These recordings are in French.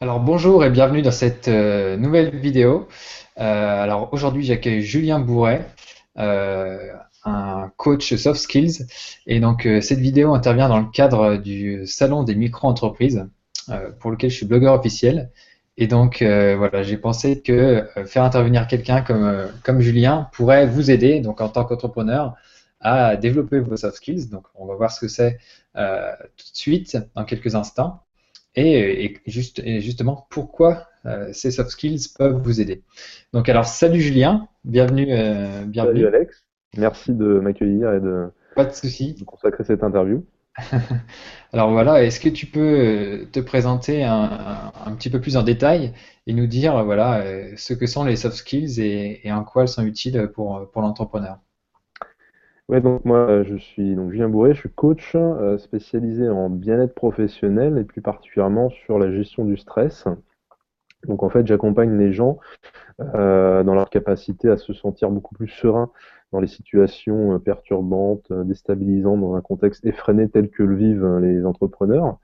Alors bonjour et bienvenue dans cette euh, nouvelle vidéo. Euh, alors aujourd'hui j'accueille Julien Bourret, euh, un coach soft skills. Et donc cette vidéo intervient dans le cadre du salon des micro-entreprises pour lequel je suis blogueur officiel. Et donc voilà, j'ai pensé que faire intervenir quelqu'un comme, comme Julien pourrait vous aider, donc en tant qu'entrepreneur, à développer vos soft skills. Donc on va voir ce que c'est tout de suite dans quelques instants et, juste, justement pourquoi euh, ces soft skills peuvent vous aider? Donc alors salut Julien, bienvenue. Euh, bienvenue. Salut Alex, merci de m'accueillir et de, Pas de, souci. de consacrer cette interview. alors voilà, est-ce que tu peux euh, te présenter un, petit peu plus en détail et nous dire voilà ce que sont les soft skills et, et en quoi elles sont utiles pour, pour l'entrepreneur? Ouais, donc moi je suis donc Julien Bourré, je suis coach euh, spécialisé en bien-être professionnel et plus particulièrement sur la gestion du stress. Donc en fait, j'accompagne les gens euh, dans leur capacité à se sentir beaucoup plus serein dans les situations euh, perturbantes, euh, déstabilisantes, dans un contexte effréné tel que le vivent euh, les entrepreneurs.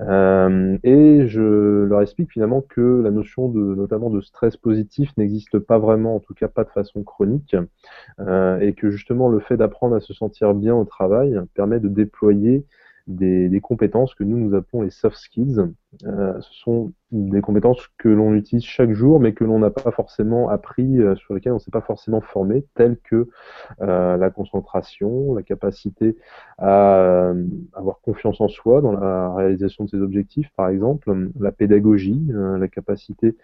et je leur explique finalement que la notion de, notamment de stress positif n'existe pas vraiment, en tout cas pas de façon chronique, et que justement le fait d'apprendre à se sentir bien au travail permet de déployer des, compétences que nous nous appelons les soft skills. Euh, ce sont des compétences que l'on utilise chaque jour, mais que l'on n'a pas forcément appris, euh, sur lesquelles on ne s'est pas forcément formé, telles que euh, la concentration, la capacité à avoir confiance en soi dans la réalisation de ses objectifs, par exemple, la pédagogie, la capacité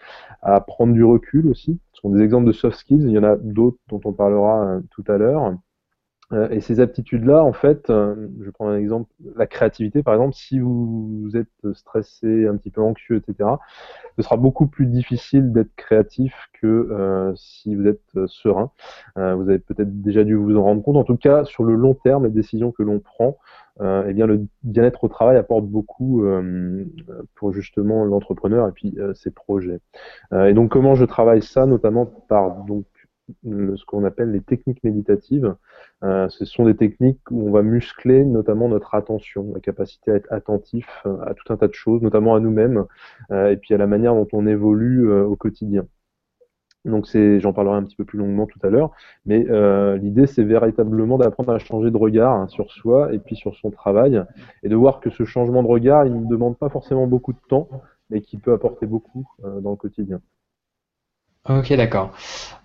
à prendre du recul aussi. Ce sont des exemples de soft skills. Il y en a d'autres dont on parlera tout à l'heure. Euh, et ces aptitudes-là, en fait, euh, je prends un exemple, la créativité, par exemple, si vous êtes stressé, un petit peu anxieux, etc., ce sera beaucoup plus difficile d'être créatif que euh, si vous êtes serein. vous avez peut-être déjà dû vous en rendre compte. En tout cas, sur le long terme, les décisions que l'on prend, eh bien, le bien-être au travail apporte beaucoup pour justement l'entrepreneur et puis ses projets. et donc, comment je travaille ça, notamment par donc ce qu'on appelle les techniques méditatives. Euh, ce sont des techniques où on va muscler notamment notre attention, la capacité à être attentif euh, à tout un tas de choses, notamment à nous-mêmes, euh, et puis à la manière dont on évolue au quotidien. Donc j'en parlerai un petit peu plus longuement tout à l'heure, mais l'idée c'est véritablement d'apprendre à changer de regard hein, sur soi et puis sur son travail, et de voir que ce changement de regard, il ne demande pas forcément beaucoup de temps, mais qui peut apporter beaucoup dans le quotidien. Ok, d'accord.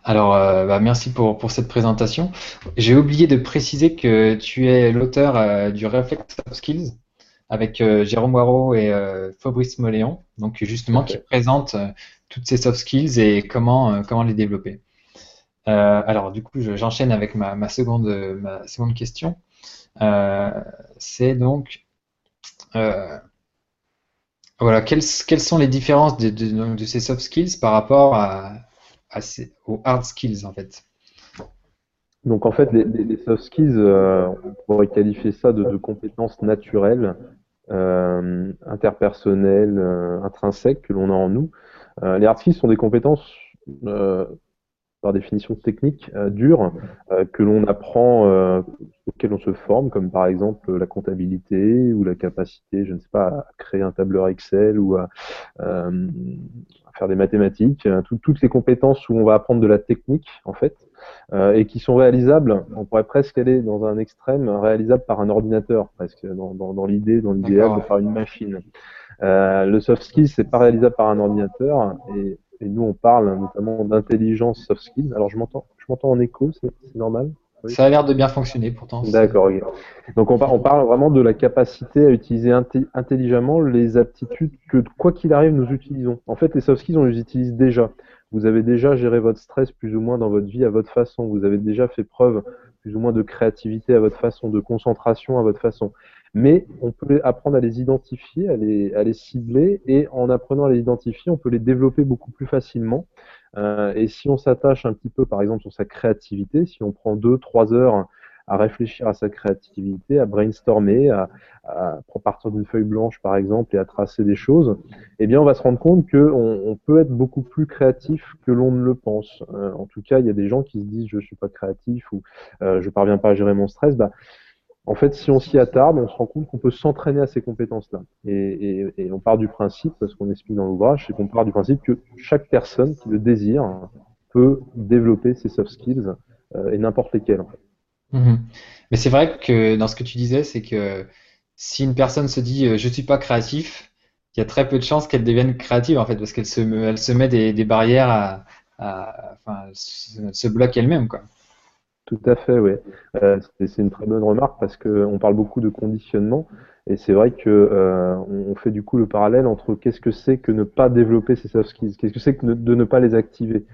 Alors, euh, bah, merci pour, pour cette présentation. J'ai oublié de préciser que tu es l'auteur euh, du Reflect Soft Skills avec euh, Jérôme Waro et Fabrice Moléon, donc justement qui présente toutes ces soft skills et comment, comment les développer. alors, du coup, j'enchaîne avec ma, ma, seconde, ma seconde question. C'est donc voilà, quelles, quelles, sont les différences de, de, de, ces soft skills par rapport à, aux hard skills en fait donc en fait, les, soft skills, euh, on pourrait qualifier ça de, compétences naturelles, euh, interpersonnelles, euh, intrinsèques que l'on a en nous. les hard skills sont des compétences par définition technique dures que l'on apprend, auxquelles on se forme, comme par exemple la comptabilité ou la capacité, je ne sais pas, à créer un tableur Excel ou à, faire des mathématiques, euh, toutes les compétences où on va apprendre de la technique en fait, euh, et qui sont réalisables, on pourrait presque aller dans un extrême, réalisable par un ordinateur, presque dans, dans, dans l'idée, dans l'idéal de faire une machine. Euh, le soft skills, c'est pas réalisable par un ordinateur, et, et nous on parle notamment d'intelligence soft skills. Alors je m'entends, je m'entends en écho, c'est normal? Ça a l'air de bien fonctionner pourtant. D'accord. Donc on, on, parle vraiment de la capacité à utiliser intelligemment les aptitudes que quoi qu'il arrive nous utilisons. En fait, les soft skills on les utilise déjà. Vous avez déjà géré votre stress plus ou moins dans votre vie à votre façon. Vous avez déjà fait preuve plus ou moins de créativité à votre façon, de concentration à votre façon. Mais on peut apprendre à les identifier, à les, à les cibler, et en apprenant à les identifier, on peut les développer beaucoup plus facilement. Euh, et si on s'attache un petit peu, par exemple, sur sa créativité, si on prend deux, trois heures à réfléchir à sa créativité, à brainstormer, à, à, partir d'une feuille blanche par exemple et à tracer des choses, eh bien on va se rendre compte qu'on on peut être beaucoup plus créatif que l'on ne le pense. Euh, en tout cas, il y a des gens qui se disent je suis pas créatif ou euh, je parviens pas à gérer mon stress. Bah, en fait, si on s'y attarde, on se rend compte qu'on peut s'entraîner à ces compétences-là. Et, on part du principe, parce qu'on explique dans l'ouvrage, c'est qu'on part du principe que chaque personne qui le désire peut développer ses soft skills euh, et n'importe lesquels. En fait. Mhm. Mais c'est vrai que dans ce que tu disais, c'est que si une personne se dit euh, je suis pas créatif, il y a très peu de chances qu'elle devienne créative en fait, parce qu'elle se, se met des, barrières à, enfin, se bloque elle-même. Tout à fait, oui. Euh, c'est une très bonne remarque parce qu'on parle beaucoup de conditionnement et c'est vrai que euh, on fait du coup le parallèle entre qu'est-ce que c'est que ne pas développer ces soft skills, qu'est-ce que c'est que de ne pas les activer.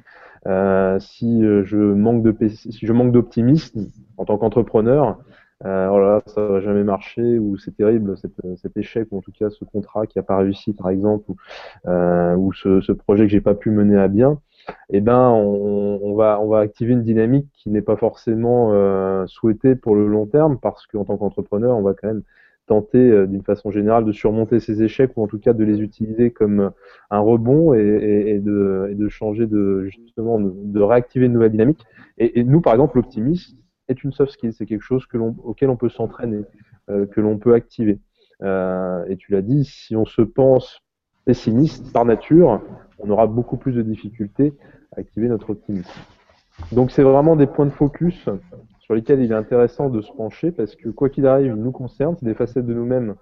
Euh, si je manque de si je manque d'optimisme en tant qu'entrepreneur, euh, oh là, ça va jamais marcher ou c'est terrible cet, échec ou en tout cas ce contrat qui a pas réussi par exemple ou, euh, ou ce, ce, projet que j'ai pas pu mener à bien eh ben on, va on va activer une dynamique qui n'est pas forcément euh, souhaitée pour le long terme parce qu'en tant qu'entrepreneur on va quand même tenter euh, d'une façon générale de surmonter ces échecs ou en tout cas de les utiliser comme un rebond et, de, changer de justement de, réactiver une nouvelle dynamique. Et, nous par exemple l'optimisme est une soft skill. C'est quelque chose que auquel on peut s'entraîner euh, que l'on peut activer. Euh, et tu l'as dit si on se pense pessimiste par nature on aura beaucoup plus de difficultés à activer notre optimisme. Donc c'est vraiment des points de focus sur lesquels il est intéressant de se pencher parce que quoi qu'il arrive, ils nous concernent, c'est des facettes de nous-mêmes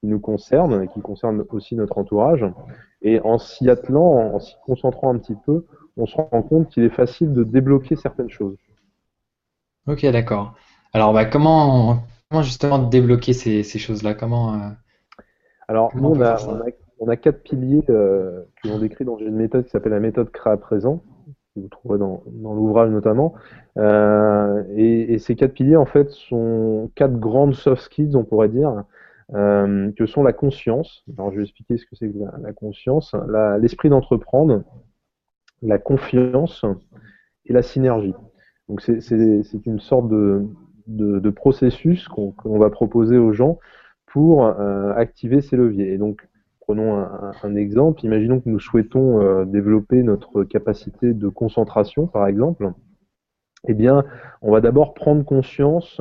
qui nous concernent et qui concernent aussi notre entourage. Et en s'y attelant, en s'y concentrant un petit peu, on se rend compte qu'il est facile de débloquer certaines choses. Ok, d'accord. Alors, bah, comment, comment justement débloquer ces, choses-là? Comment euh, Alors, nous, on a, on a quatre piliers euh, qui sont décrits dans une méthode qui s'appelle la méthode créa présent, que vous trouverez dans, l'ouvrage notamment. Euh, et, ces quatre piliers, en fait, sont quatre grandes soft skills, on pourrait dire, euh, que sont la conscience. Alors, je vais expliquer ce que c'est que la, conscience, l'esprit d'entreprendre, la confiance et la synergie. Donc, c'est une sorte de, de, processus qu'on va proposer aux gens pour activer ces leviers. Et donc, Prenons un, exemple. Imaginons que nous souhaitons euh, développer notre capacité de concentration, par exemple. Eh bien, on va d'abord prendre conscience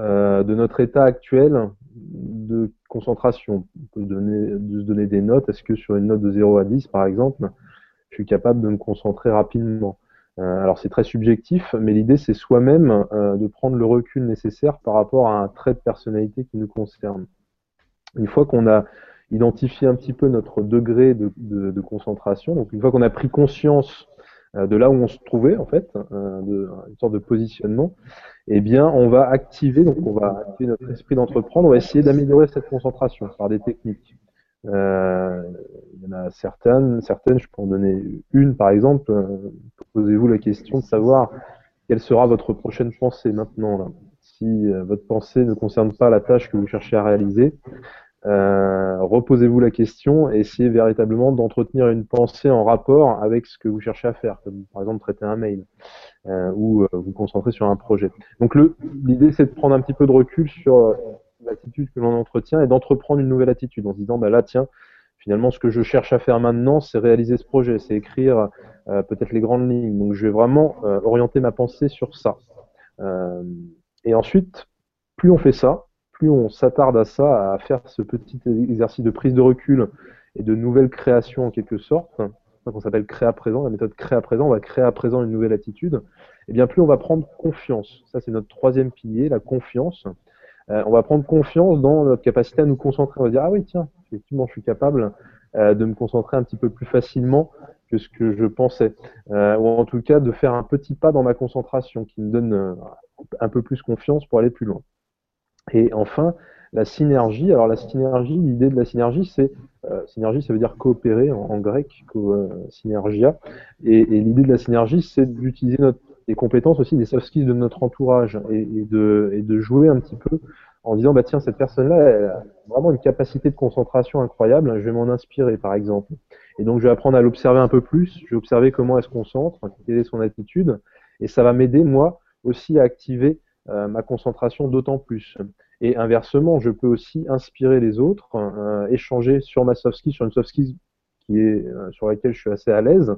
euh, de notre état actuel de concentration. On peut donner, se donner des notes. Est-ce que sur une note de 0 à 10, par exemple, je suis capable de me concentrer rapidement? Euh, Alors, c'est très subjectif, mais l'idée, c'est soi-même de prendre le recul nécessaire par rapport à un trait de personnalité qui nous concerne. Une fois qu'on a identifier un petit peu notre degré de, de, concentration. Donc une fois qu'on a pris conscience euh, de là où on se trouvait en fait, euh, de, une sorte de positionnement, eh bien on va activer, donc on va activer notre esprit d'entreprendre, on va essayer d'améliorer cette concentration par des techniques. Euh, il y en a certaines, certaines, je peux en donner une par exemple. Posez-vous la question de savoir quelle sera votre prochaine pensée maintenant. Là. Si votre pensée ne concerne pas la tâche que vous cherchez à réaliser, euh, reposez-vous la question et essayez véritablement d'entretenir une pensée en rapport avec ce que vous cherchez à faire, comme par exemple traiter un mail euh, ou euh, vous concentrer sur un projet. Donc l'idée c'est de prendre un petit peu de recul sur l'attitude que l'on entretient et d'entreprendre une nouvelle attitude en se disant bah là tiens finalement ce que je cherche à faire maintenant c'est réaliser ce projet, c'est écrire peut-être les grandes lignes. Donc je vais vraiment orienter ma pensée sur ça. et ensuite plus on fait ça, plus on s'attarde à ça, à faire ce petit exercice de prise de recul et de nouvelle création en quelque sorte, qu'on s'appelle créer à présent, la méthode créer à présent, on va créer à présent une nouvelle attitude, et eh bien plus on va prendre confiance. Ça c'est notre troisième pilier, la confiance. Euh, on va prendre confiance dans notre capacité à nous concentrer. On va dire ah oui tiens, effectivement je suis capable euh, de me concentrer un petit peu plus facilement que ce que je pensais, euh, ou en tout cas de faire un petit pas dans ma concentration qui me donne un peu plus confiance pour aller plus loin. Et enfin, la synergie. Alors la synergie, l'idée de la synergie, c'est euh, synergie, ça veut dire coopérer en, grec, euh, synergia. Et, l'idée de la synergie, c'est d'utiliser les compétences aussi des soft skills de notre entourage et, et, de, et de jouer un petit peu en disant bah tiens cette personne-là elle a vraiment une capacité de concentration incroyable, je vais m'en inspirer par exemple. Et donc je vais apprendre à l'observer un peu plus, je vais observer comment elle se concentre, quelle est son attitude, et ça va m'aider moi aussi à activer euh, ma concentration d'autant plus. Et inversement, je peux aussi inspirer les autres, euh, échanger sur ma soft skill, sur une soft skill qui est euh, sur laquelle je suis assez à l'aise.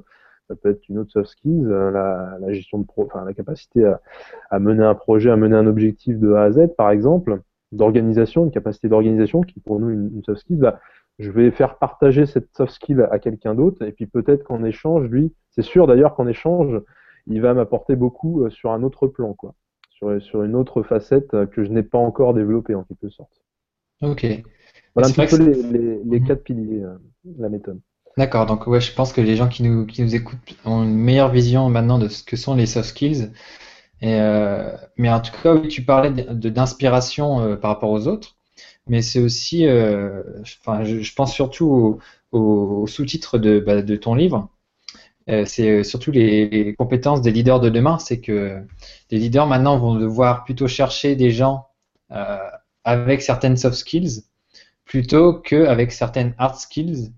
Ça peut être une autre soft skill, la, la, gestion de pro, enfin la capacité à, à, mener un projet, à mener un objectif de A à Z, par exemple. d'organisation, une capacité d'organisation qui pour nous une, soft skill, bah, je vais faire partager cette soft skill à quelqu'un d'autre et puis peut-être qu'en échange, lui, c'est sûr d'ailleurs qu'en échange, il va m'apporter beaucoup sur un autre plan, quoi, sur, sur une autre facette que je n'ai pas encore développée en quelque sorte. Ok. Voilà un petit peu les, les, les, mhm. quatre piliers de la méthode. D'accord, donc ouais, je pense que les gens qui nous, qui nous écoutent ont une meilleure vision maintenant de ce que sont les soft skills. Et, euh, mais en tout cas, oui, tu parlais d'inspiration euh, par rapport aux autres, mais c'est aussi, euh, je, je, pense surtout au, au, sous-titre de, bah, de, ton livre. Euh, c'est surtout les, compétences des leaders de demain. C'est que les leaders maintenant vont devoir plutôt chercher des gens euh, avec certaines soft skills plutôt qu'avec certaines hard skills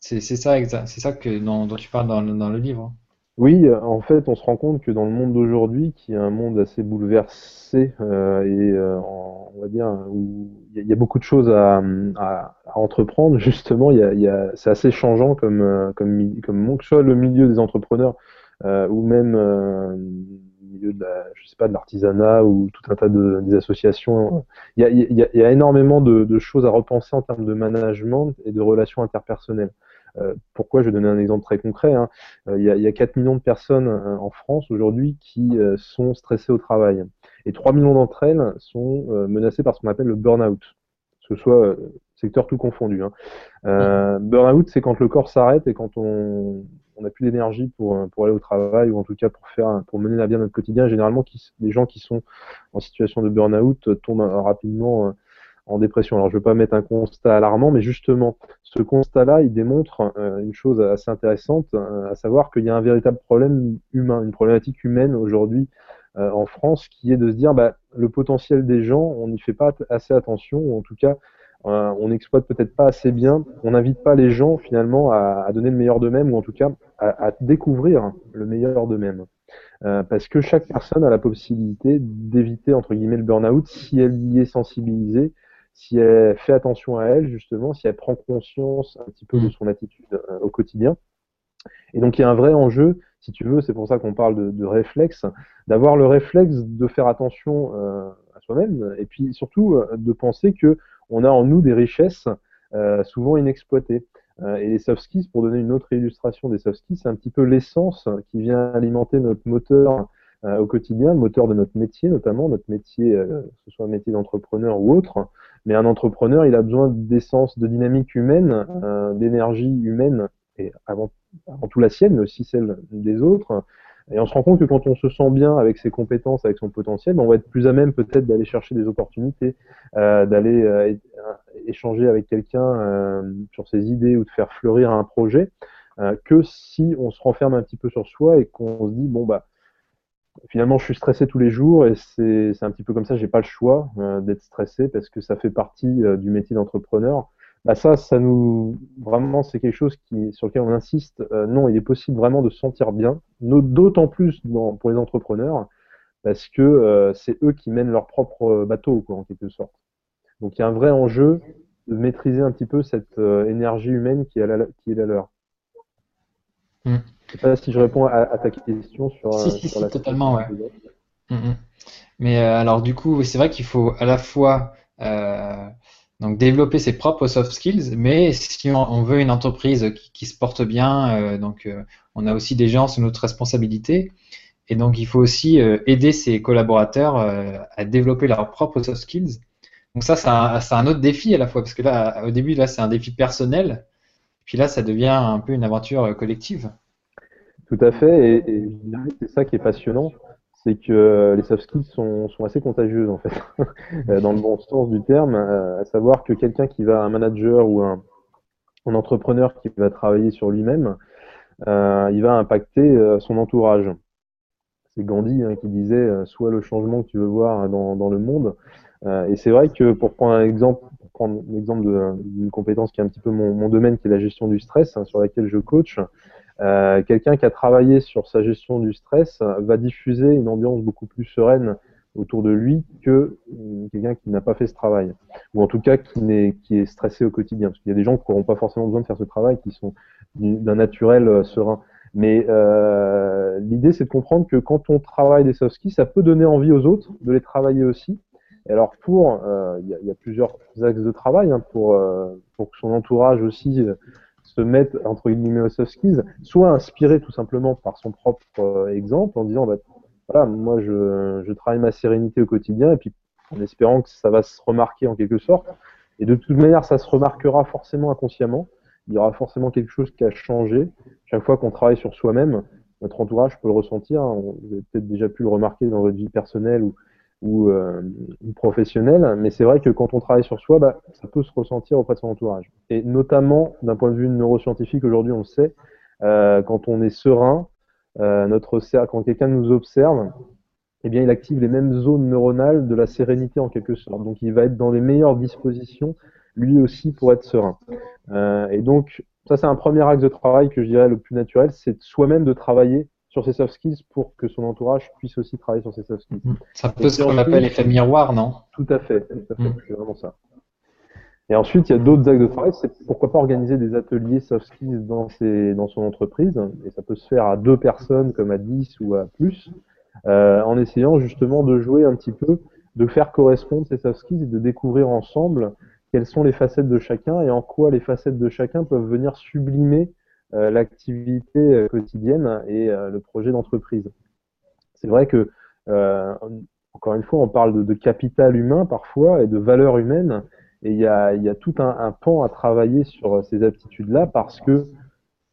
c'est ça, ça que, dont, tu parles dans, dans, le livre. Oui, en fait, on se rend compte que dans le monde d'aujourd'hui, qui est un monde assez bouleversé euh, et euh, on va dire où il y, a beaucoup de choses à, à, à entreprendre, justement, y a, y a, c'est assez changeant comme euh, comme comme soit le milieu des entrepreneurs euh, ou même euh, milieu de la, je sais pas, de l'artisanat ou tout un tas de des associations. Il y a, y a énormément de, de, choses à repenser en termes de management et de relations interpersonnelles. Euh, pourquoi Je vais donner un exemple très concret. Hein. Euh, il, y a, il, y a, 4 millions de personnes euh, en France aujourd'hui qui sont stressées au travail. Et 3 millions d'entre elles sont menacées par ce qu'on appelle le burn-out. Que ce soit secteur tout confondu. Hein. Burn-out, c'est quand le corps s'arrête et quand on n'a plus d'énergie pour, aller au travail ou en tout cas pour faire pour mener à bien notre quotidien. Généralement, les gens qui sont en situation de burn-out tombent rapidement en dépression. Alors je ne veux pas mettre un constat alarmant, mais justement, ce constat-là, il démontre euh, une chose assez intéressante, euh, à savoir qu'il y a un véritable problème humain, une problématique humaine aujourd'hui euh, en France, qui est de se dire, bah, le potentiel des gens, on n'y fait pas assez attention, ou en tout cas, on n'exploite peut-être pas assez bien, on n'invite pas les gens finalement à, à donner le meilleur d'eux-mêmes, ou en tout cas à, à découvrir le meilleur d'eux-mêmes. Euh, parce que chaque personne a la possibilité d'éviter entre guillemets le burn-out si elle y est sensibilisée si elle fait attention à elle, justement, si elle prend conscience un petit peu de mm. son attitude euh, au quotidien. Et donc il y a un vrai enjeu, si tu veux, c'est pour ça qu'on parle de, de réflexe, d'avoir le réflexe de faire attention euh, à soi-même, et puis surtout euh, de penser que on a en nous des richesses souvent inexploitées. Et les soft skills, pour donner une autre illustration des soft skills, c'est un petit peu l'essence qui vient alimenter notre moteur euh, au quotidien, le moteur de notre métier, notamment notre métier, euh, que ce soit un métier d'entrepreneur ou autre. Mais un entrepreneur, il a besoin d'essence, de dynamique humaine, euh, d'énergie humaine, et avant, avant tout la sienne, mais aussi celle des autres. Et on se rend compte que quand on se sent bien avec ses compétences, avec son potentiel, ben, on va être plus à même peut-être d'aller chercher des opportunités, euh, d'aller euh, échanger avec quelqu'un euh, sur ses idées ou de faire fleurir un projet, que si on se renferme un petit peu sur soi et qu'on se dit bon bah finalement, je suis stressé tous les jours et c'est un petit peu comme ça, j'ai pas le choix euh, d'être stressé parce que ça fait partie euh, du métier d'entrepreneur. Bah ça, ça nous vraiment c'est quelque chose sur lequel on insiste. Euh, non, il est possible vraiment de se sentir bien, d'autant plus pour les entrepreneurs parce que c'est eux qui mènent leur propre bateau quoi, en quelque sorte. Donc il y a un vrai enjeu de maîtriser un petit peu cette énergie humaine qui est la, qui est la leur. Mmh. Je sais pas si je réponds à, ta question sur, si, si, si, totalement, ouais. Mm, mm. Mais euh, alors du coup, c'est vrai qu'il faut à la fois euh, donc développer ses propres soft skills, mais si on, veut une entreprise qui, qui se porte bien, euh, donc euh, on a aussi des gens sous notre responsabilité, et donc il faut aussi euh, aider ses collaborateurs à développer leurs propres soft skills. Donc ça, c'est un, un, autre défi à la fois, parce que là, au début, là, c'est un défi personnel, puis là, ça devient un peu une aventure collective. Tout à fait, et, c'est ça qui est passionnant, c'est que euh, les soft skills sont, assez contagieuses en fait, euh, dans le bon sens du terme, euh, à savoir que quelqu'un qui va, un manager ou un, entrepreneur qui va travailler sur lui-même, il va impacter son entourage. C'est Gandhi hein, qui disait soit le changement que tu veux voir dans, le monde. et c'est vrai que pour prendre un exemple, pour prendre l'exemple d'une compétence qui est un petit peu mon, mon, domaine, qui est la gestion du stress, hein, sur laquelle je coach, euh, quelqu'un qui a travaillé sur sa gestion du stress va diffuser une ambiance beaucoup plus sereine autour de lui que euh, quelqu'un qui n'a pas fait ce travail, ou en tout cas qui, est, qui est stressé au quotidien. Parce qu'il y a des gens qui n'auront pas forcément besoin de faire ce travail, qui sont d'un naturel euh, serein. Mais euh, l'idée, c'est de comprendre que quand on travaille des soft skills, ça peut donner envie aux autres de les travailler aussi. Et alors pour, il y, a, plusieurs axes de travail hein, pour, pour que son entourage aussi se mette entre guillemets aux soft skills, soit inspiré tout simplement par son propre exemple en disant bah, voilà, moi je, je travaille ma sérénité au quotidien et puis en espérant que ça va se remarquer en quelque sorte. Et de toute manière, ça se remarquera forcément inconsciemment. Il y aura forcément quelque chose qui a changé. Chaque fois qu'on travaille sur soi-même, notre entourage peut le ressentir. Vous avez peut-être déjà pu le remarquer dans votre vie personnelle ou, ou, euh, professionnelle. Mais c'est vrai que quand on travaille sur soi, bah, ça peut se ressentir auprès de son entourage. Et notamment, d'un point de vue neuroscientifique, aujourd'hui, on le sait, euh, quand on est serein, euh, notre quand quelqu'un nous observe, eh bien, il active les mêmes zones neuronales de la sérénité en quelque sorte. Donc, il va être dans les meilleures dispositions, lui aussi, pour être serein. Euh, et donc, ça, c'est un premier axe de travail que je dirais le plus naturel, c'est soi-même de travailler sur ses soft skills pour que son entourage puisse aussi travailler sur ses soft skills. Mmh. Ça peut ce qu'on appelle l'effet miroir, non? Tout à fait, tout à fait, mmh. c'est vraiment ça. Et ensuite, il y a d'autres axes de travail, c'est pourquoi pas organiser des ateliers soft skills dans, ses, dans son entreprise, et ça peut se faire à deux personnes comme à dix ou à plus. Euh, en essayant justement de jouer un petit peu, de faire correspondre ces soft skills et de découvrir ensemble quelles sont les facettes de chacun et en quoi les facettes de chacun peuvent venir sublimer l'activité euh, quotidienne et le projet d'entreprise. C'est vrai que, encore une fois, on parle de, capital humain parfois et de valeur humaine, et il y a, tout un, pan à travailler sur ces aptitudes-là parce que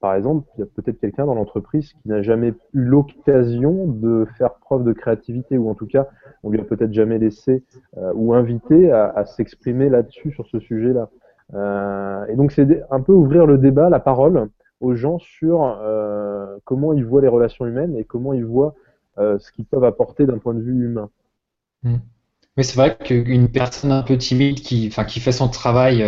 par exemple, il y a peut-être quelqu'un dans l'entreprise qui n'a jamais eu l'occasion de faire preuve de créativité, ou en tout cas, on lui a peut-être jamais laissé euh, ou invité à, s'exprimer là-dessus, sur ce sujet-là. Euh, et donc, c'est un peu ouvrir le débat, la parole aux gens sur euh, comment ils voient les relations humaines et comment ils voient ce qu'ils peuvent apporter d'un point de vue humain. Mmh. Mais c'est vrai qu'une personne un peu timide qui, qui fait son travail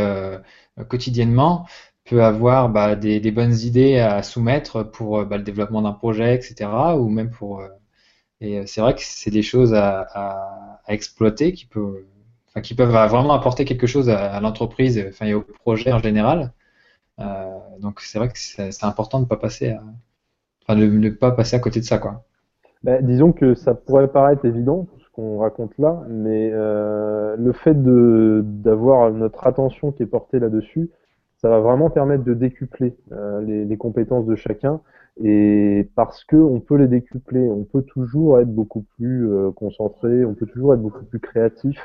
quotidiennement, peut avoir bah, des, bonnes idées à soumettre pour euh, bah, le développement d'un projet, etc. Ou même pour. Euh, et euh, c'est vrai que c'est des choses à, exploiter qui peuvent, qui peuvent vraiment apporter quelque chose à, l'entreprise, et au projet en général. Euh, donc c'est vrai que c'est important de pas passer à, enfin, de ne pas passer à côté de ça, quoi. Bah, disons que ça pourrait paraître évident ce qu'on raconte là, mais euh, le fait d'avoir notre attention qui est portée là-dessus, ça va vraiment permettre de décupler euh, les, compétences de chacun. Et parce que on peut les décupler, on peut toujours être beaucoup plus euh, concentré, on peut toujours être beaucoup plus créatif,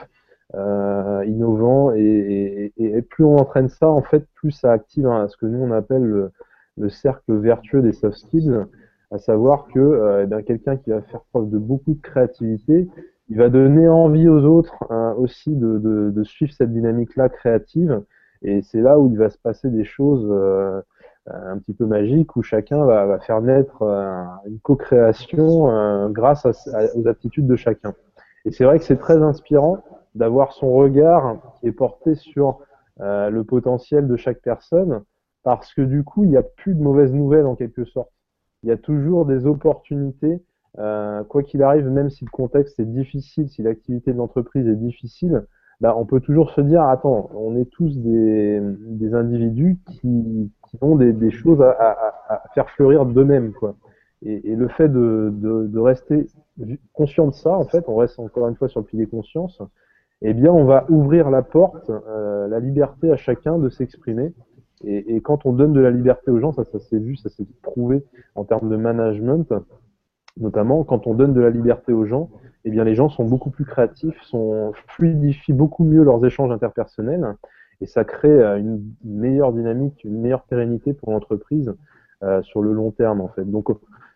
euh, innovant. Et, plus on entraîne ça, en fait, plus ça active hein, ce que nous on appelle le, cercle vertueux des soft skills, à savoir que eh quelqu'un qui va faire preuve de beaucoup de créativité, il va donner envie aux autres hein, aussi de, de, suivre cette dynamique-là créative et c'est là où il va se passer des choses euh, un petit peu magiques, où chacun va, va faire naître euh, une co-création euh, grâce aux aptitudes de chacun. Et c'est vrai que c'est très inspirant d'avoir son regard qui est porté sur le potentiel de chaque personne, parce que du coup, il n'y a plus de mauvaises nouvelles en quelque sorte. Il y a toujours des opportunités, quoi qu'il arrive, même si le contexte est difficile, si l'activité de l'entreprise est difficile, bah, on peut toujours se dire, attends, on est tous des, des individus qui, ont des, choses à, faire fleurir d'eux-mêmes, quoi. Et, et, le fait de, de, de, rester conscient de ça, en fait, on reste encore une fois sur le pilier conscience, eh bien, on va ouvrir la porte, euh, la liberté à chacun de s'exprimer. Et, et, quand on donne de la liberté aux gens, ça, ça s'est vu, ça s'est prouvé en termes de management, notamment quand on donne de la liberté aux gens, eh bien les gens sont beaucoup plus créatifs, sont fluidifient beaucoup mieux leurs échanges interpersonnels et ça crée euh, une meilleure dynamique, une meilleure pérennité pour l'entreprise euh, sur le long terme en fait. Donc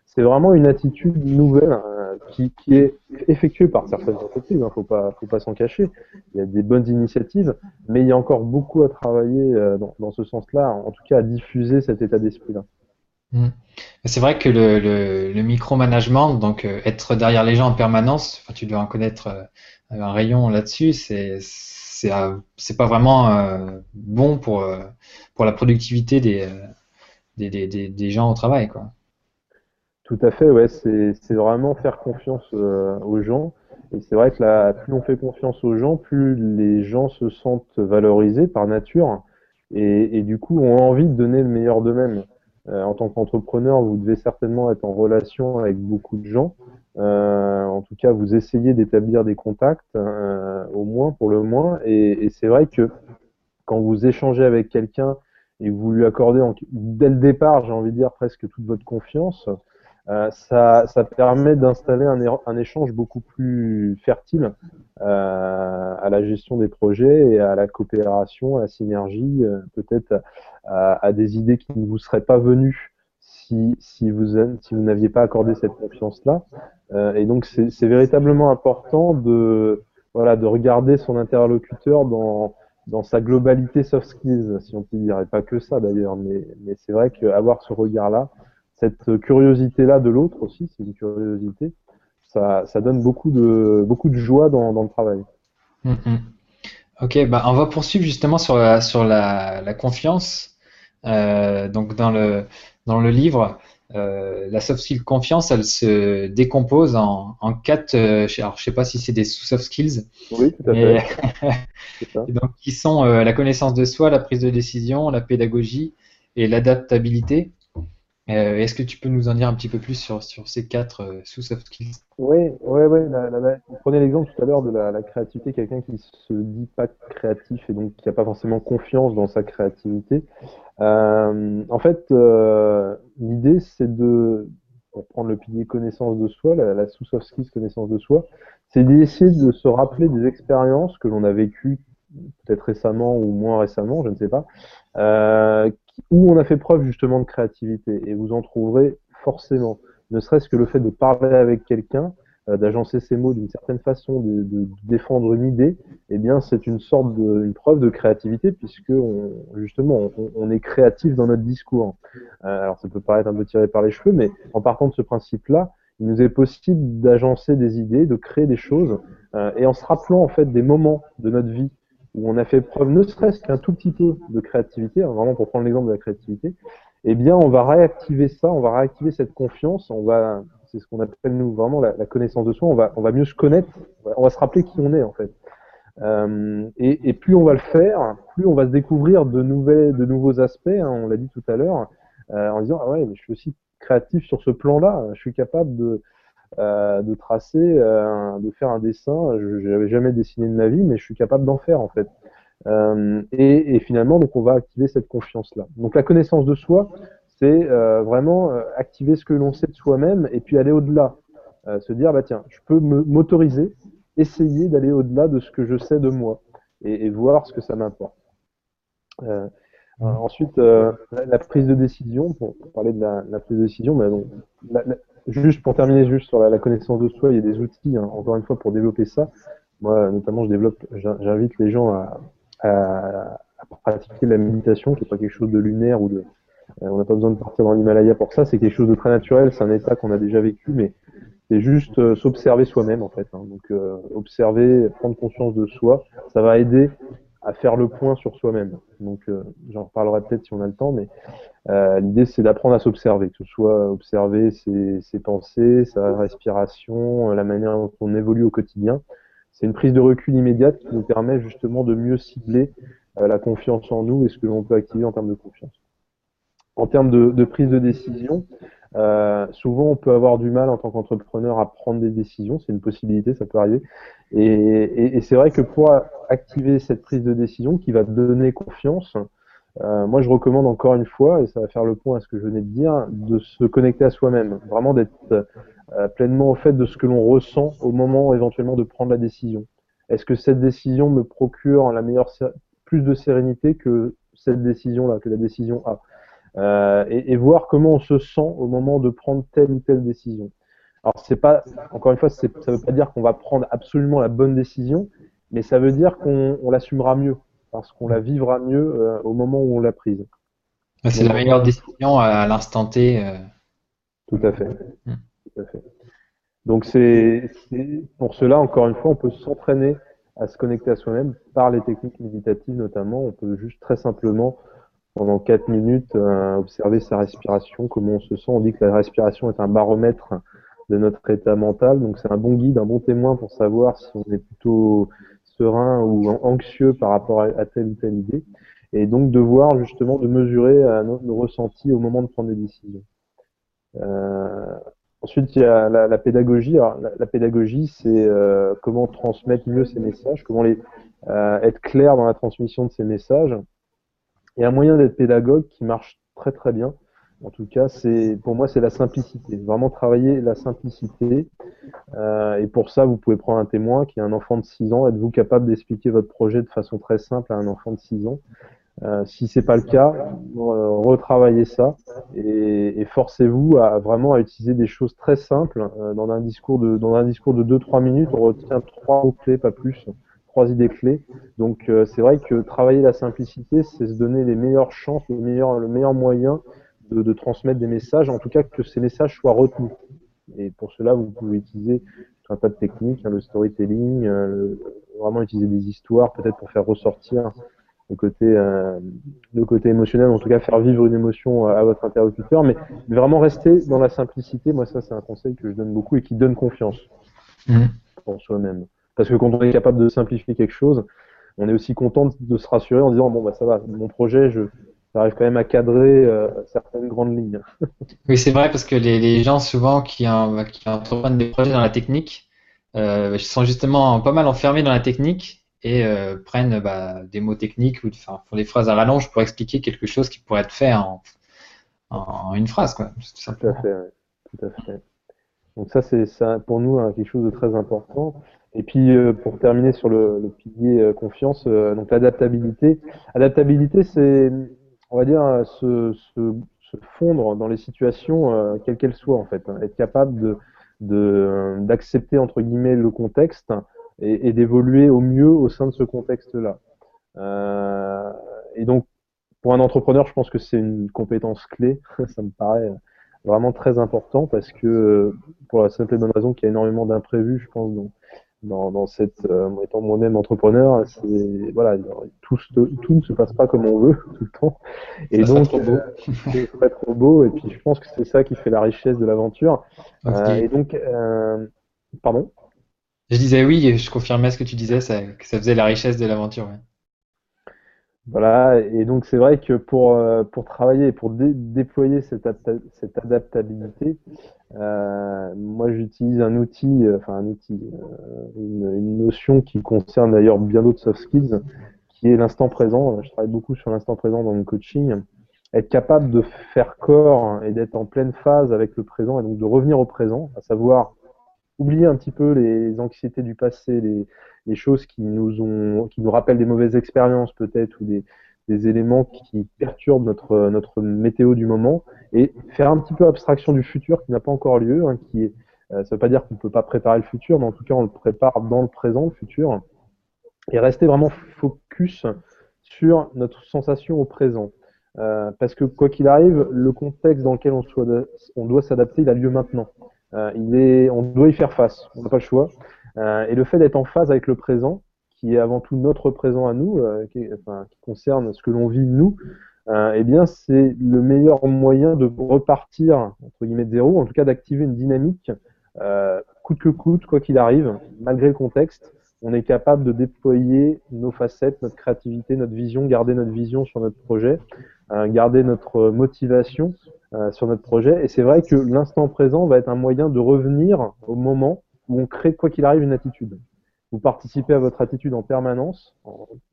c'est vraiment une attitude nouvelle euh, qui, est effectuée par certaines entreprises. Il hein, faut pas, faut pas s'en cacher. Il y a des bonnes initiatives, mais il y a encore beaucoup à travailler euh, dans, ce sens-là, en tout cas à diffuser cet état d'esprit-là. Mmh. C'est vrai que le, le, le micromanagement, donc euh, être derrière les gens en permanence, tu dois en connaître un rayon là-dessus, c'est c'est pas vraiment bon pour la productivité des, des, gens au travail, quoi. Tout à fait, ouais, c'est vraiment faire confiance aux gens. Et c'est vrai que là, plus on fait confiance aux gens, plus les gens se sentent valorisés par nature et, et du coup ont envie de donner le meilleur d'eux-mêmes. Euh, en tant qu'entrepreneur, vous devez certainement être en relation avec beaucoup de gens. en tout cas, vous essayez d'établir des contacts, au moins pour le moins. Et, et c'est vrai que quand vous échangez avec quelqu'un et vous lui accordez dès le départ, j'ai envie de dire presque toute votre confiance, euh, ça, ça, permet d'installer un, échange beaucoup plus fertile euh, à la gestion des projets et à la coopération, à la synergie, euh, peut-être à, à, des idées qui ne vous seraient pas venues si, si vous, si vous n'aviez pas accordé cette confiance-là. Euh, et donc c'est véritablement important de, voilà, de regarder son interlocuteur dans, dans sa globalité soft skills, si on peut dire, et pas que ça d'ailleurs, mais, mais c'est vrai qu'avoir ce regard-là, cette curiosité-là de l'autre aussi, c'est une curiosité, ça, ça, donne beaucoup de, beaucoup de joie dans, dans le travail. Mm, mm. Ok, bah on va poursuivre justement sur la, sur la, la confiance. Euh, donc dans le, dans le livre, euh, la soft skill confiance, elle se décompose en, en quatre. Euh, alors, je sais pas si c'est des soft skills. Oui, tout à fait. donc, qui sont euh, la connaissance de soi, la prise de décision, la pédagogie et l'adaptabilité. Euh, est-ce que tu peux nous en dire un petit peu plus sur, sur ces quatre euh, sous-soft skills? Oui, oui, oui. vous prenez l'exemple tout à l'heure de la, créativité, quelqu'un qui se dit pas créatif et donc qui n'a pas forcément confiance dans sa créativité. Euh, en fait, l'idée c'est de, pour prendre le pilier connaissance de soi, la, sous-soft skills connaissance de soi, c'est d'essayer de se rappeler des expériences que l'on a vécues peut-être récemment ou moins récemment, je ne sais pas, où on a fait preuve justement de créativité. Et vous en trouverez forcément. Ne serait-ce que le fait de parler avec quelqu'un, euh, d'agencer ses mots d'une certaine façon, de, de, défendre une idée, eh bien c'est une sorte de, une preuve de créativité puisque on, justement on, on, est créatif dans notre discours. Euh, alors ça peut paraître un peu tiré par les cheveux, mais en partant de ce principe-là, il nous est possible d'agencer des idées, de créer des choses, euh, et en se rappelant en fait des moments de notre vie où on a fait preuve ne serait-ce qu'un tout petit peu de créativité, hein, vraiment pour prendre l'exemple de la créativité, eh bien on va réactiver ça, on va réactiver cette confiance, on va, c'est ce qu'on appelle nous vraiment la, la, connaissance de soi, on va, on va mieux se connaître, on va se rappeler qui on est en fait. Euh, et, et, plus on va le faire, plus on va se découvrir de, nouvelles, de nouveaux aspects, hein, on l'a dit tout à l'heure, euh, en disant ah ouais mais je suis aussi créatif sur ce plan-là, je suis capable de euh, de tracer, euh, de faire un dessin. Je n'avais jamais dessiné de ma vie, mais je suis capable d'en faire en fait. Euh, et, et, finalement, donc on va activer cette confiance-là. Donc la connaissance de soi, c'est vraiment activer ce que l'on sait de soi-même et puis aller au-delà. se dire, bah tiens, je peux m'autoriser, essayer d'aller au-delà de ce que je sais de moi et, et voir ce que ça m'importe. Euh, ensuite, la, prise de décision, pour, parler de la, la, prise de décision, mais donc, la, juste pour terminer juste sur la, connaissance de soi, il y a des outils, hein, encore une fois, pour développer ça. Moi, notamment, je développe, j'invite les gens à, pratiquer la méditation, qui n'est pas quelque chose de lunaire ou de, euh, on n'a pas besoin de partir dans l'Himalaya pour ça. C'est quelque chose de très naturel. C'est un état qu'on a déjà vécu, mais c'est juste euh, s'observer soi-même en fait. Hein. Donc, euh, observer, prendre conscience de soi, ça va aider à faire le point sur soi-même. Donc, euh, j'en reparlerai peut-être si on a le temps, mais euh, l'idée c'est d'apprendre à s'observer, que ce soit observer ses, ses, pensées, sa respiration, euh, la manière dont on évolue au quotidien. C'est une prise de recul immédiate qui nous permet justement de mieux cibler euh, la confiance en nous et ce que l'on peut activer en termes de confiance. En termes de, de prise de décision, euh, souvent, on peut avoir du mal en tant qu'entrepreneur à prendre des décisions. C'est une possibilité, ça peut arriver. Et, c'est vrai que pour activer cette prise de décision qui va donner confiance, euh, moi, je recommande encore une fois, et ça va faire le point à ce que je venais de dire, de se connecter à soi-même, vraiment d'être euh, pleinement au fait de ce que l'on ressent au moment éventuellement de prendre la décision. Est-ce que cette décision me procure la meilleure, plus de sérénité que cette décision-là, que la décision A? Euh, et, et, voir comment on se sent au moment de prendre telle ou telle décision. Alors c'est pas, encore une fois, ça veut pas dire qu'on va prendre absolument la bonne décision, mais ça veut dire qu'on l'assumera mieux parce qu'on la vivra mieux euh, au moment où on l'a prise. C'est la meilleure décision à l'instant T. Euh... Tout à fait. Mm. Tout à fait. Donc c'est pour cela, encore une fois, on peut s'entraîner à se connecter à soi-même par les techniques méditatives notamment. On peut juste très simplement pendant 4 minutes, euh, observer sa respiration, comment on se sent. On dit que la respiration est un baromètre de notre état mental, donc c'est un bon guide, un bon témoin pour savoir si on est plutôt serein ou anxieux par rapport à, telle ou telle idée, et donc de voir justement, de mesurer euh, nos, ressentis au moment de prendre des décisions. Euh, Ensuite, il y a la, pédagogie. la, pédagogie, c'est euh, comment transmettre mieux ces messages, comment les, euh, être clair dans la transmission de ces messages. Et un moyen d'être pédagogue qui marche très très bien, en tout cas, c'est pour moi, c'est la simplicité. Vraiment travailler la simplicité. Euh, et pour ça, vous pouvez prendre un témoin qui est un enfant de 6 ans. Êtes-vous capable d'expliquer votre projet de façon très simple à un enfant de 6 ans? Euh, si c'est pas le cas, euh, retravaillez ça et, forcez-vous à vraiment à utiliser des choses très simples. Euh, dans un discours de dans un discours de 2-3 minutes, on retient trois mots clés, pas plus, trois idées clés. Donc euh, c'est vrai que travailler la simplicité, c'est se donner les meilleures chances, le meilleur le meilleur moyen de, de, transmettre des messages, en tout cas que ces messages soient retenus. Et pour cela, vous pouvez utiliser un tas de techniques, hein, le storytelling, vraiment utiliser des histoires, peut-être pour faire ressortir le côté, euh, le côté émotionnel, en tout cas faire vivre une émotion à, votre interlocuteur, mais vraiment rester dans la simplicité. Moi, ça, c'est un conseil que je donne beaucoup et qui donne confiance mmh. pour soi-même. Parce que quand on est capable de simplifier quelque chose, on est aussi content de se rassurer en disant bon bah ça va, mon projet, je j'arrive quand même à cadrer euh, certaines grandes lignes. oui, c'est vrai parce que les, les gens souvent qui, qui entreprennent des projets dans la technique euh, sont justement pas mal enfermés dans la technique et euh, prennent bah, des mots techniques ou enfin, font des phrases à rallonge pour expliquer quelque chose qui pourrait être fait en, en une phrase. Quoi, tout, à fait, tout à fait. Donc ça, c'est ça, pour nous hein, quelque chose de très important. Et puis euh, pour terminer sur le, le pilier euh, confiance, donc l'adaptabilité. Adaptabilité, c'est, on va dire, se, se, se, fondre dans les situations, quelles qu'elles soient en fait, hein. être capable de d'accepter entre guillemets le contexte et, d'évoluer au mieux au sein de ce contexte-là. Euh, et donc, pour un entrepreneur, je pense que c'est une compétence clé. Ça me paraît vraiment très important parce que, pour la simple et bonne raison qu'il y a énormément d'imprévus, je pense, dans, dans, dans cette, euh, étant moi-même entrepreneur, c'est voilà, tout, tout, ne se passe pas comme on veut tout le temps, et donc c'est pas trop beau. Et puis je pense que c'est ça qui fait la richesse de l'aventure. Euh, et donc, euh, pardon? Je disais oui, je confirmais ce que tu disais, ça, que ça faisait la richesse de l'aventure. Voilà, et donc c'est vrai que pour, euh, pour travailler et pour déployer cette, cette adaptabilité, euh, moi j'utilise un outil, euh, enfin un outil, une, une, notion qui concerne d'ailleurs bien d'autres soft skills, qui est l'instant présent. Je travaille beaucoup sur l'instant présent dans mon coaching. Être capable de faire corps et d'être en pleine phase avec le présent et donc de revenir au présent, à savoir oublier un petit peu les anxiétés du passé, les, choses qui nous ont, qui nous rappellent des mauvaises expériences peut-être ou des, éléments qui perturbent notre météo du moment et faire un petit peu abstraction du futur qui n'a pas encore lieu, hein, qui euh, veut pas dire qu'on peut pas préparer le futur, mais en tout cas on le prépare dans le présent, le futur, et rester vraiment focus sur notre sensation au présent. Euh, parce que quoi qu'il arrive, le contexte dans lequel on, on doit s'adapter, il a lieu maintenant. Euh, on doit y faire face, on n'a pas le choix. Euh, et le fait d'être en phase avec le présent, qui est avant tout notre présent à nous, euh, qui, concerne ce que l'on vit nous, eh bien c'est le meilleur moyen de repartir entre guillemets de zéro, en tout cas d'activer une dynamique coûte que coûte, quoi qu'il arrive, malgré le contexte, on est capable de déployer nos facettes, notre créativité, notre vision, garder notre vision sur notre projet, garder notre motivation euh, sur notre projet. Et c'est vrai que l'instant présent va être un moyen de revenir au moment où on crée, quoi qu'il arrive, une attitude. Vous participez à votre attitude en permanence.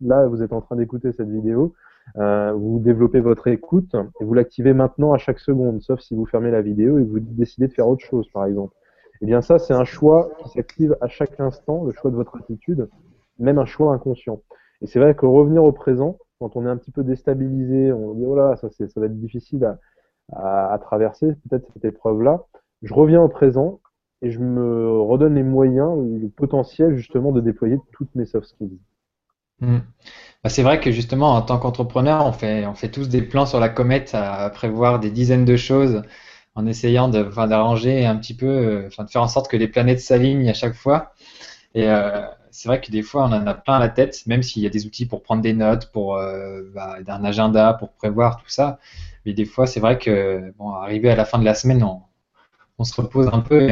Là, vous êtes en train d'écouter cette vidéo. Euh, vous développez votre écoute et vous l'activez maintenant à chaque seconde, sauf si vous fermez la vidéo et vous décidez de faire autre chose, par exemple. Et eh bien ça, c'est un choix qui s'active à chaque instant, le choix de votre attitude, même un choix inconscient. Et c'est vrai que revenir au présent, quand on est un petit peu déstabilisé, on dit oh là, ça va être difficile à, à, traverser peut-être cette épreuve-là, je reviens au présent et je me redonne les moyens, le potentiel justement de déployer toutes mes soft skills. Hmm. Bah, c'est vrai que justement en tant qu'entrepreneur, on fait, on fait tous des plans sur la comète à prévoir des dizaines de choses en essayant d'arranger un petit peu, euh, enfin, de faire en sorte que les planètes s'alignent à chaque fois. Euh, c'est vrai que des fois, on en a plein à la tête, même s'il y a des outils pour prendre des notes, pour euh, bah, un agenda, pour prévoir tout ça. Mais des fois, c'est vrai que, bon, arrivé à la fin de la semaine, on, se repose un peu.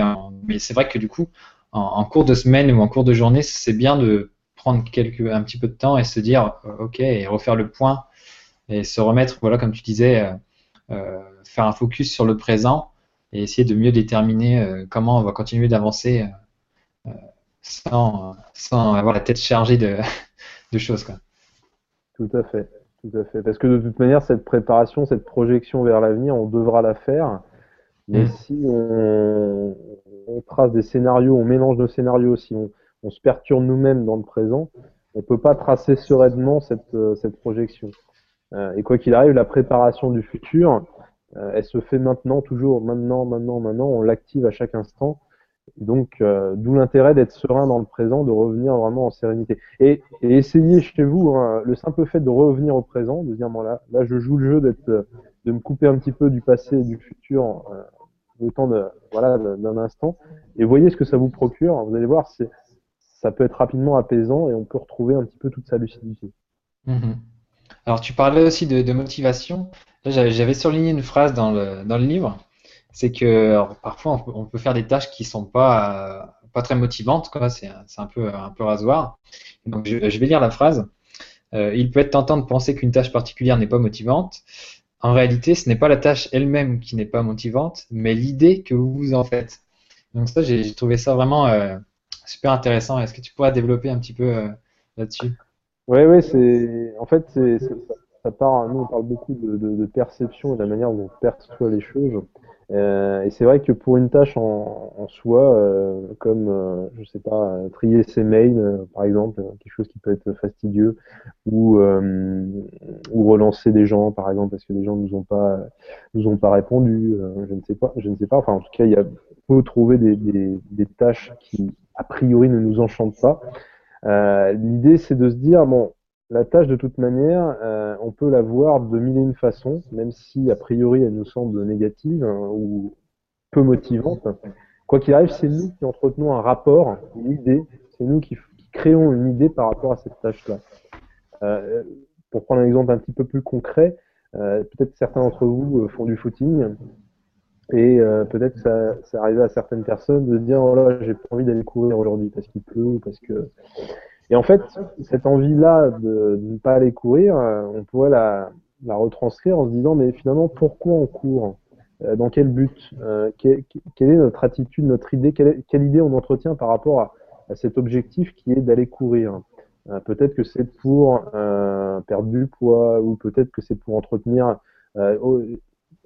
mais c'est vrai que du coup, en, cours de semaine ou en cours de journée, c'est bien de prendre quelques, un petit peu de temps et se dire, euh, ok, et refaire le point et se remettre, voilà, comme tu disais, euh, faire un focus sur le présent et essayer de mieux déterminer comment on va continuer d'avancer sans, sans avoir la tête chargée de, de choses. Quoi. Tout à fait. Tout à fait. Parce que de toute manière, cette préparation, cette projection vers l'avenir, on devra la faire. Mais mm. si on, trace des scénarios, on mélange nos scénarios, si on, se perturbe nous-mêmes dans le présent, on ne peut pas tracer sereinement cette, euh, cette projection. Euh, et quoi qu'il arrive, la préparation du futur, euh, elle se fait maintenant, toujours maintenant, maintenant, maintenant, on l'active à chaque instant. Donc, euh, d'où l'intérêt d'être serein dans le présent, de revenir vraiment en sérénité. Et, essayez chez vous, hein, le simple fait de revenir au présent, de dire, bon là, là je joue le jeu d'être, de me couper un petit peu du passé et du futur, euh, temps voilà, d'un instant, et voyez ce que ça vous procure. Vous allez voir, ça peut être rapidement apaisant et on peut retrouver un petit peu toute sa lucidité. Mhm. Alors, tu parlais aussi de, motivation. J'avais surligné une phrase dans le, dans le livre c'est que parfois on peut, faire des tâches qui sont pas pas très motivantes, quoi. C'est un peu un peu rasoir. Donc je, vais lire la phrase. Euh, il peut être tentant de penser qu'une tâche particulière n'est pas motivante. En réalité, ce n'est pas la tâche elle-même qui n'est pas motivante, mais l'idée que vous en faites. Donc ça, j'ai trouvé ça vraiment euh, super intéressant. Est-ce que tu pourrais développer un petit peu euh, là-dessus? Oui, oui, c'est en fait c'est ça part. Nous, on parle beaucoup de, perception et de la manière dont on perçoit les choses. Euh, et c'est vrai que pour une tâche en, soi, euh, comme euh, je sais pas, trier ses mails euh, par exemple, quelque chose qui peut être fastidieux, ou relancer des gens par exemple parce que les gens nous pas nous ont pas répondu, je ne sais pas, je ne sais pas. Enfin, en tout cas, il y a faut trouver des, des, des tâches qui a priori ne nous enchantent pas. L'idée, c'est de se dire bon, la tâche, de toute manière, euh, on peut la voir de mille et une façons, même si a priori elle nous semble négative hein, ou peu motivante. Quoi qu'il arrive, c'est nous qui entretenons un rapport, une idée, c'est nous qui, créons une idée par rapport à cette tâche-là. Euh, pour prendre un exemple un petit peu plus concret, euh, peut-être certains d'entre vous font du footing et peut-être ça, ça arrive à certaines personnes de dire oh là j'ai pas envie d'aller courir aujourd'hui parce qu'il pleut ou parce que et en fait, cette envie-là de, ne pas aller courir, euh, on pourrait la, retranscrire en se disant, mais finalement, pourquoi on court? Euh, Dans quel but? Euh, quelle, est notre attitude, notre idée? Quelle, idée on entretient par rapport à cet objectif qui est d'aller courir? Peut-être que c'est pour perdre du poids, ou peut-être que c'est pour entretenir,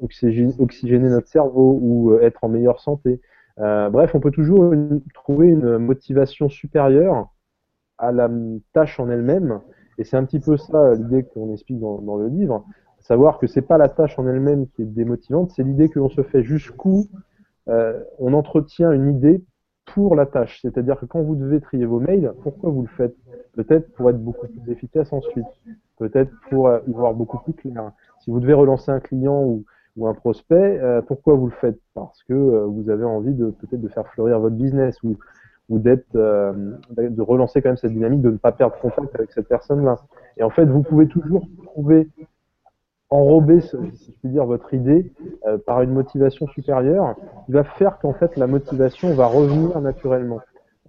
oxygéner notre cerveau, ou être en meilleure santé. bref, on peut toujours trouver une motivation supérieure à la tâche en elle-même. Et c'est un petit peu ça l'idée qu'on explique dans, le livre, savoir que c'est pas la tâche en elle-même qui est démotivante, c'est l'idée que l'on se fait jusqu'où euh, on entretient une idée pour la tâche. C'est-à-dire que quand vous devez trier vos mails, pourquoi vous le faites? Peut-être pour être beaucoup plus efficace ensuite, peut-être pour y voir beaucoup plus clair. Si vous devez relancer un client ou, un prospect, euh, pourquoi vous le faites? Parce que euh, vous avez envie de peut-être de faire fleurir votre business ou ou euh, de relancer quand même cette dynamique de ne pas perdre contact avec cette personne là et en fait vous pouvez toujours trouver enrober si je puis dire votre idée euh, par une motivation supérieure qui va faire qu'en fait la motivation va revenir naturellement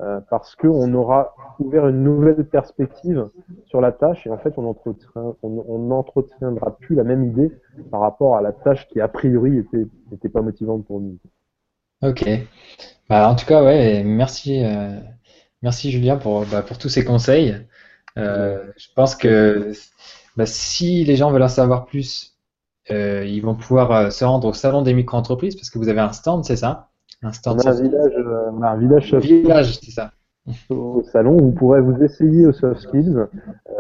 euh, parce qu'on aura ouvert une nouvelle perspective sur la tâche et en fait on n'entretiendra on, plus la même idée par rapport à la tâche qui a priori était, était pas motivante pour nous. Ok. Bah, en tout cas, ouais, merci, euh, merci Julien pour, bah, pour tous ces conseils. Euh, je pense que bah, si les gens veulent en savoir plus, euh, ils vont pouvoir se rendre au salon des micro-entreprises parce que vous avez un stand, c'est ça? Un stand. On a un village, on a un village, village, c'est ça. Au salon, vous pourrez vous essayer aux soft skills.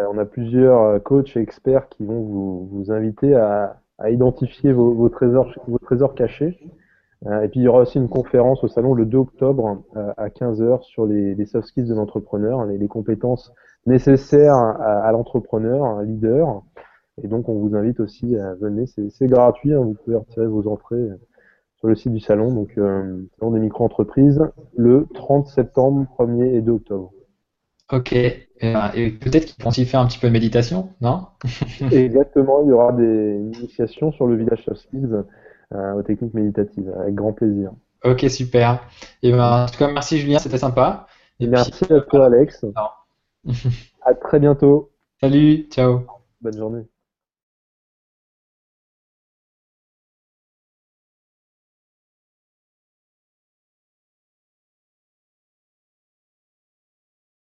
on a plusieurs coachs et experts qui vont vous, vous inviter à, à identifier vos, vos, trésors, vos trésors cachés. Euh, et puis il y aura aussi une conférence au salon le 2 octobre euh, à 15h sur les, les, soft skills de l'entrepreneur, les, les, compétences nécessaires à, à l'entrepreneur, un leader. Et donc on vous invite aussi à venir, c'est gratuit, hein, vous pouvez retirer vos entrées sur le site du salon, donc euh, salon des micro-entreprises, le 30 septembre, 1er et 2 octobre. Ok, et, peut-être qu'ils vont aussi faire un petit peu de méditation, non? Exactement, il y aura des initiations sur le village soft skills. euh, aux techniques méditatives, avec grand plaisir. Ok, super. Et ben, en tout cas, merci Julien, c'était sympa. Et merci à toi Alex. à très bientôt. Salut, ciao. Bonne journée.